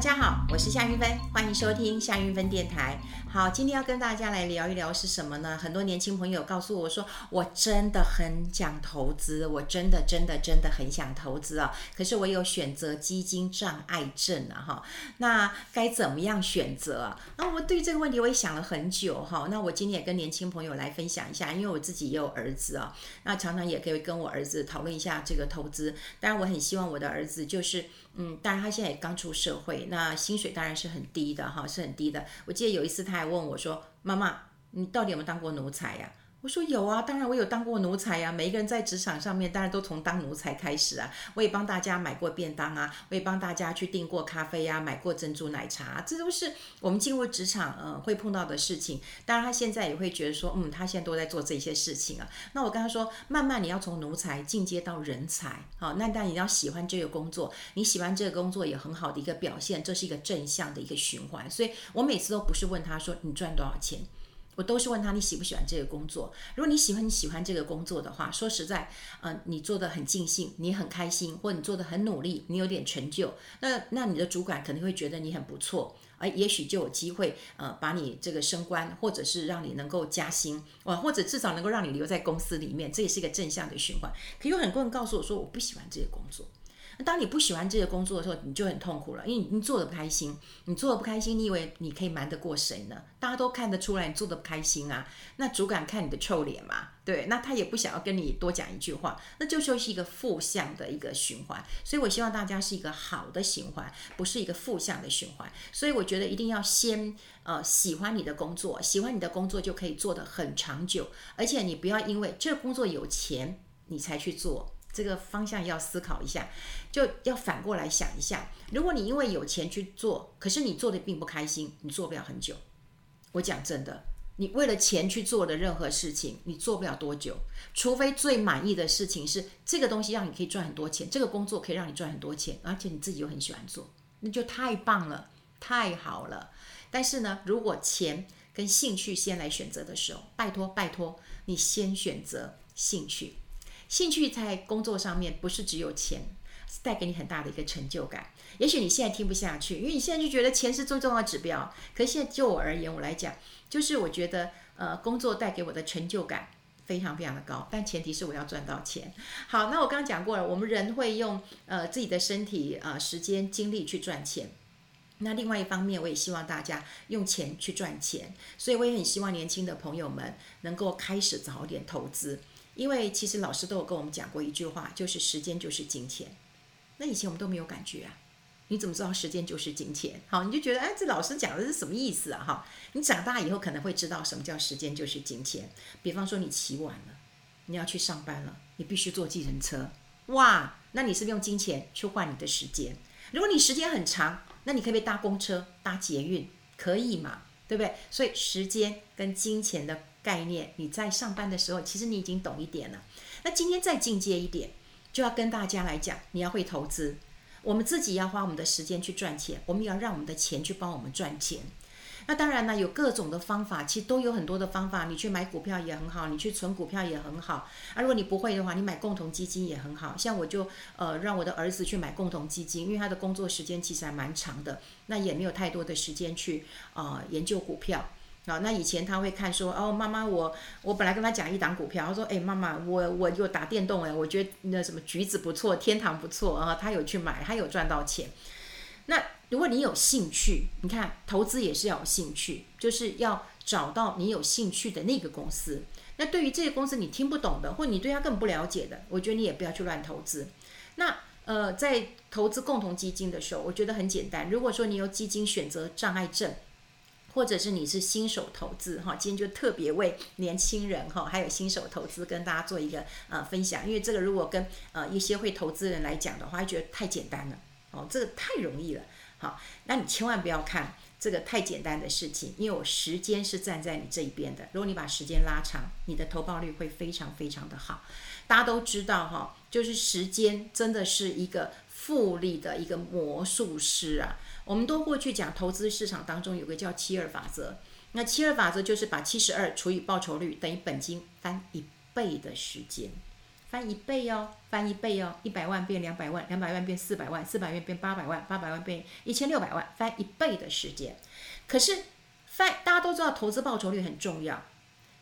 大家好，我是夏云芬，欢迎收听夏云芬电台。好，今天要跟大家来聊一聊是什么呢？很多年轻朋友告诉我说，我真的很想投资，我真的真的真的很想投资啊。可是我有选择基金障碍症啊，哈，那该怎么样选择？那我对这个问题我也想了很久哈。那我今天也跟年轻朋友来分享一下，因为我自己也有儿子啊，那常常也可以跟我儿子讨论一下这个投资。当然，我很希望我的儿子就是。嗯，当然他现在也刚出社会，那薪水当然是很低的哈，是很低的。我记得有一次他还问我说：“妈妈，你到底有没有当过奴才呀？”我说有啊，当然我有当过奴才呀、啊。每一个人在职场上面，当然都从当奴才开始啊。我也帮大家买过便当啊，我也帮大家去订过咖啡呀、啊，买过珍珠奶茶、这都是我们进入职场呃会碰到的事情。当然他现在也会觉得说，嗯，他现在都在做这些事情啊。那我跟他说，慢慢你要从奴才进阶到人才，好，那但你要喜欢这个工作，你喜欢这个工作也很好的一个表现，这是一个正向的一个循环。所以我每次都不是问他说你赚多少钱。我都是问他，你喜不喜欢这个工作？如果你喜欢，你喜欢这个工作的话，说实在，嗯、你做得很尽兴，你很开心，或你做得很努力，你有点成就，那那你的主管肯定会觉得你很不错，而也许就有机会，呃，把你这个升官，或者是让你能够加薪，哇，或者至少能够让你留在公司里面，这也是一个正向的循环。可有很多人告诉我说，我不喜欢这个工作。当你不喜欢这个工作的时候，你就很痛苦了，因为你做的不开心，你做的不开心，你以为你可以瞒得过谁呢？大家都看得出来你做的不开心啊。那主管看你的臭脸嘛，对，那他也不想要跟你多讲一句话，那就就是一个负向的一个循环。所以我希望大家是一个好的循环，不是一个负向的循环。所以我觉得一定要先呃喜欢你的工作，喜欢你的工作就可以做得很长久，而且你不要因为这工作有钱你才去做。这个方向要思考一下，就要反过来想一下。如果你因为有钱去做，可是你做的并不开心，你做不了很久。我讲真的，你为了钱去做的任何事情，你做不了多久。除非最满意的事情是这个东西让你可以赚很多钱，这个工作可以让你赚很多钱，而且你自己又很喜欢做，那就太棒了，太好了。但是呢，如果钱跟兴趣先来选择的时候，拜托拜托，你先选择兴趣。兴趣在工作上面不是只有钱，是带给你很大的一个成就感。也许你现在听不下去，因为你现在就觉得钱是最重要的指标。可是现在就我而言，我来讲，就是我觉得呃，工作带给我的成就感非常非常的高，但前提是我要赚到钱。好，那我刚刚讲过了，我们人会用呃自己的身体、呃时间、精力去赚钱。那另外一方面，我也希望大家用钱去赚钱，所以我也很希望年轻的朋友们能够开始早点投资。因为其实老师都有跟我们讲过一句话，就是时间就是金钱。那以前我们都没有感觉啊，你怎么知道时间就是金钱？好，你就觉得哎，这老师讲的是什么意思啊？哈，你长大以后可能会知道什么叫时间就是金钱。比方说你起晚了，你要去上班了，你必须坐计程车，哇，那你是不是用金钱去换你的时间？如果你时间很长，那你可不可以搭公车、搭捷运，可以嘛？对不对？所以时间跟金钱的。概念，你在上班的时候，其实你已经懂一点了。那今天再进阶一点，就要跟大家来讲，你要会投资。我们自己要花我们的时间去赚钱，我们也要让我们的钱去帮我们赚钱。那当然呢，有各种的方法，其实都有很多的方法。你去买股票也很好，你去存股票也很好。啊，如果你不会的话，你买共同基金也很好。像我就呃让我的儿子去买共同基金，因为他的工作时间其实还蛮长的，那也没有太多的时间去呃研究股票。好，那以前他会看说，哦，妈妈，我我本来跟他讲一档股票，他说，哎，妈妈，我我有打电动，哎，我觉得那什么橘子不错，天堂不错啊，他有去买，他有赚到钱。那如果你有兴趣，你看投资也是要有兴趣，就是要找到你有兴趣的那个公司。那对于这个公司你听不懂的，或你对它更不了解的，我觉得你也不要去乱投资。那呃，在投资共同基金的时候，我觉得很简单。如果说你有基金选择障碍症。或者是你是新手投资哈，今天就特别为年轻人哈，还有新手投资跟大家做一个呃分享，因为这个如果跟呃一些会投资人来讲的话，觉得太简单了哦，这个太容易了，好，那你千万不要看这个太简单的事情，因为我时间是站在你这一边的，如果你把时间拉长，你的投报率会非常非常的好。大家都知道哈，就是时间真的是一个复利的一个魔术师啊。我们都过去讲投资市场当中有个叫七二法则，那七二法则就是把七十二除以报酬率等于本金翻一倍的时间，翻一倍哦，翻一倍哦，一百万变两百万，两百万变四百万，四百万变八百万，八百万变一千六百万，翻一倍的时间。可是翻大家都知道投资报酬率很重要，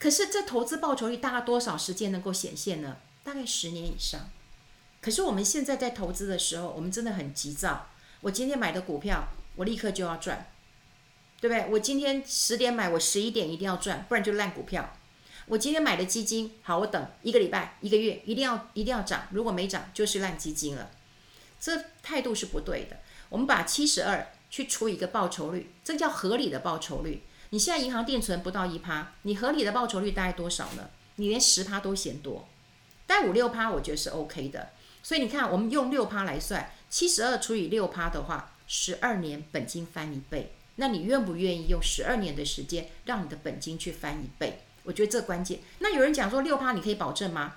可是这投资报酬率大概多少时间能够显现呢？大概十年以上。可是我们现在在投资的时候，我们真的很急躁。我今天买的股票，我立刻就要赚，对不对？我今天十点买，我十一点一定要赚，不然就烂股票。我今天买的基金，好，我等一个礼拜、一个月，一定要一定要涨。如果没涨，就是烂基金了。这态度是不对的。我们把七十二去除一个报酬率，这叫合理的报酬率。你现在银行定存不到一趴，你合理的报酬率大概多少呢？你连十趴都嫌多，但五六趴我觉得是 OK 的。所以你看，我们用六趴来算，七十二除以六趴的话，十二年本金翻一倍。那你愿不愿意用十二年的时间，让你的本金去翻一倍？我觉得这关键。那有人讲说六趴你可以保证吗？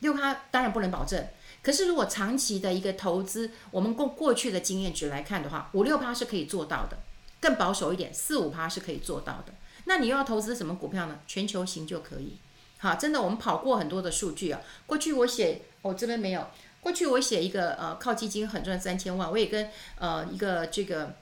六趴当然不能保证。可是如果长期的一个投资，我们过过去的经验值来看的话，五六趴是可以做到的。更保守一点，四五趴是可以做到的。那你又要投资什么股票呢？全球型就可以。好，真的我们跑过很多的数据啊。过去我写，我、这边没有。过去我写一个呃靠基金很赚三千万，我也跟呃一个这个。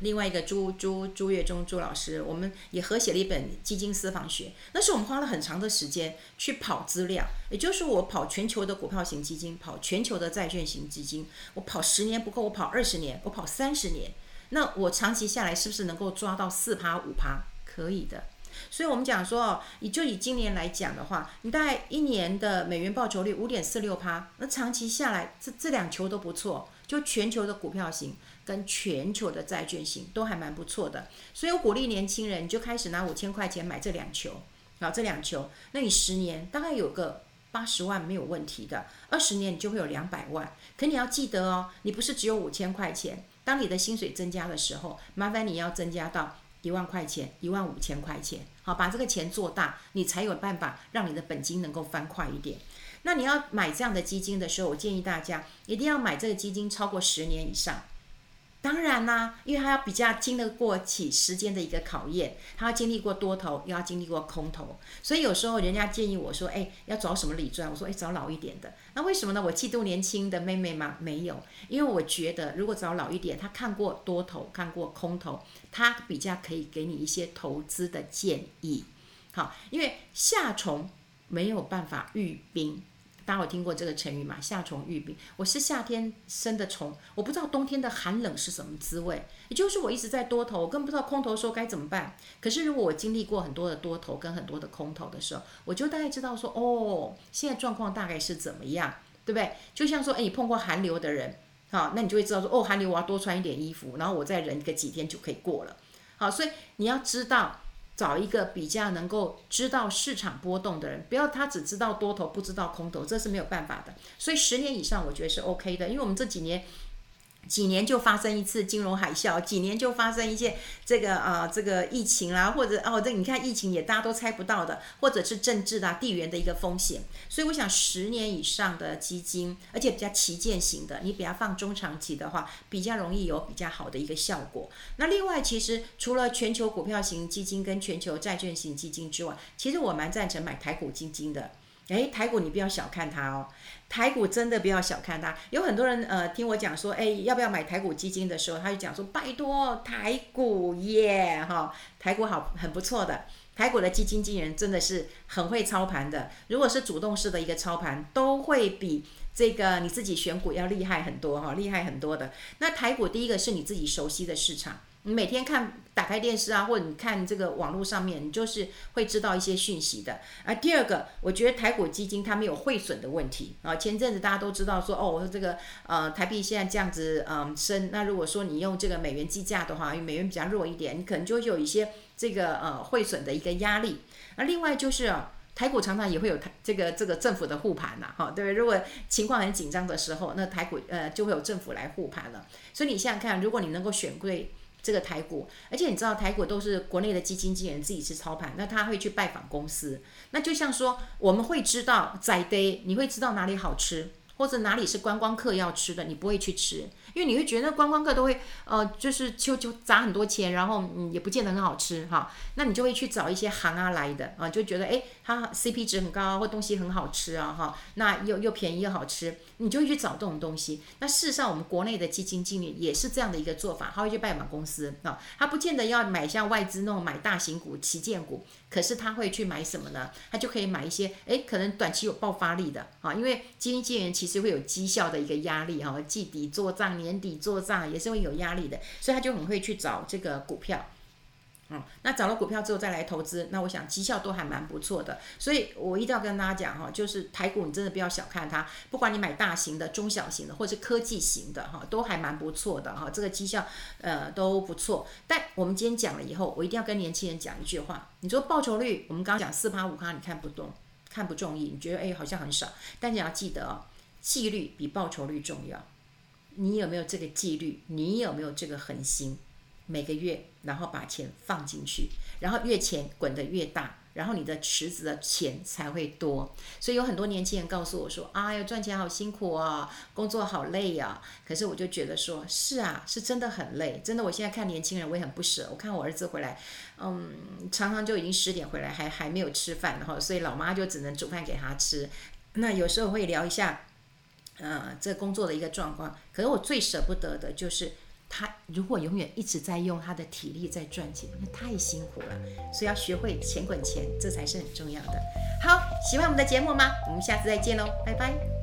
另外一个朱朱朱月忠朱老师，我们也合写了一本《基金私房学》。那是我们花了很长的时间去跑资料，也就是我跑全球的股票型基金，跑全球的债券型基金，我跑十年不够，我跑二十年，我跑三十年。那我长期下来是不是能够抓到四趴五趴？可以的。所以我们讲说哦，你就以今年来讲的话，你大概一年的美元报酬率五点四六趴，那长期下来这这两球都不错，就全球的股票型。跟全球的债券型都还蛮不错的，所以我鼓励年轻人，你就开始拿五千块钱买这两球，好，这两球，那你十年大概有个八十万没有问题的，二十年你就会有两百万。可你要记得哦，你不是只有五千块钱，当你的薪水增加的时候，麻烦你要增加到一万块钱、一万五千块钱，好，把这个钱做大，你才有办法让你的本金能够翻快一点。那你要买这样的基金的时候，我建议大家一定要买这个基金超过十年以上。当然啦，因为它要比较经得过起时间的一个考验，它要经历过多头，又要经历过空头，所以有时候人家建议我说，哎，要找什么理专？我说，哎，找老一点的。那为什么呢？我嫉妒年轻的妹妹吗？没有，因为我觉得如果找老一点，他看过多头，看过空头，他比较可以给你一些投资的建议。好，因为夏虫没有办法语冰。大家有听过这个成语吗？夏虫语冰。我是夏天生的虫，我不知道冬天的寒冷是什么滋味。也就是我一直在多头，我更不知道空头的时候该怎么办。可是如果我经历过很多的多头跟很多的空头的时候，我就大概知道说，哦，现在状况大概是怎么样，对不对？就像说，哎，你碰过寒流的人，好，那你就会知道说，哦，寒流我要多穿一点衣服，然后我再忍个几天就可以过了。好，所以你要知道。找一个比较能够知道市场波动的人，不要他只知道多头不知道空头，这是没有办法的。所以十年以上我觉得是 OK 的，因为我们这几年几年就发生一次金融海啸，几年就发生一些这个啊、这个疫情啦，或者哦这你看疫情也大家都猜不到的，或者是政治啊地缘的一个风险。所以我想十年以上的基金，而且比较旗舰型的，你比较放中长期的话，比较容易有比较好的一个效果。那另外，其实除了全球股票型基金跟全球债券型基金之外，其实我蛮赞成买台股基金的。诶，台股你不要小看它哦，台股真的不要小看它。有很多人呃听我讲说，诶，要不要买台股基金的时候，他就讲说，拜托台股耶哈，台股好很不错的。台股的基金经理人真的是很会操盘的，如果是主动式的一个操盘，都会比这个你自己选股要厉害很多哈，厉害很多的。那台股第一个是你自己熟悉的市场。你每天看打开电视啊，或者你看这个网络上面，你就是会知道一些讯息的。啊，第二个，我觉得台股基金它没有汇损的问题啊。前阵子大家都知道说，哦，我说这个呃台币现在这样子嗯升，那如果说你用这个美元计价的话，因为美元比较弱一点，你可能就会有一些这个呃汇损的一个压力。那另外就是啊，台股常常也会有台这个这个政府的护盘呐，哈，对不对？如果情况很紧张的时候，那台股呃就会有政府来护盘了。所以你想想看，如果你能够选对。这个台股，而且你知道台股都是国内的基金经理人自己去操盘，那他会去拜访公司，那就像说我们会知道在地，你会知道哪里好吃，或者哪里是观光客要吃的，你不会去吃，因为你会觉得那观光客都会呃就是就就砸很多钱，然后嗯也不见得很好吃哈，那你就会去找一些行啊来的啊，就觉得哎它 CP 值很高，或东西很好吃啊，哈，那又又便宜又好吃，你就会去找这种东西。那事实上，我们国内的基金经理也是这样的一个做法，他会去拜访公司啊，他不见得要买像外资那种买大型股、旗舰股，可是他会去买什么呢？他就可以买一些，哎，可能短期有爆发力的啊，因为基金经理其实会有绩效的一个压力哈，季底做账、年底做账也是会有压力的，所以他就很会去找这个股票。嗯，那找了股票之后再来投资，那我想绩效都还蛮不错的，所以我一定要跟大家讲哈，就是台股你真的不要小看它，不管你买大型的、中小型的，或是科技型的哈，都还蛮不错的哈，这个绩效呃都不错。但我们今天讲了以后，我一定要跟年轻人讲一句话，你说报酬率，我们刚刚讲四趴五趴，你看不懂，看不中意，你觉得哎好像很少，但你要记得哦，纪律比报酬率重要，你有没有这个纪律？你有没有这个恒心？每个月，然后把钱放进去，然后越钱滚得越大，然后你的池子的钱才会多。所以有很多年轻人告诉我说：“哎呀，赚钱好辛苦啊，工作好累啊。”可是我就觉得说：“是啊，是真的很累，真的。”我现在看年轻人，我也很不舍。我看我儿子回来，嗯，常常就已经十点回来，还还没有吃饭，然后所以老妈就只能煮饭给他吃。那有时候会聊一下，呃，这工作的一个状况。可是我最舍不得的就是。他如果永远一直在用他的体力在赚钱，那太辛苦了。所以要学会钱滚钱，这才是很重要的。好，喜欢我们的节目吗？我们下次再见喽，拜拜。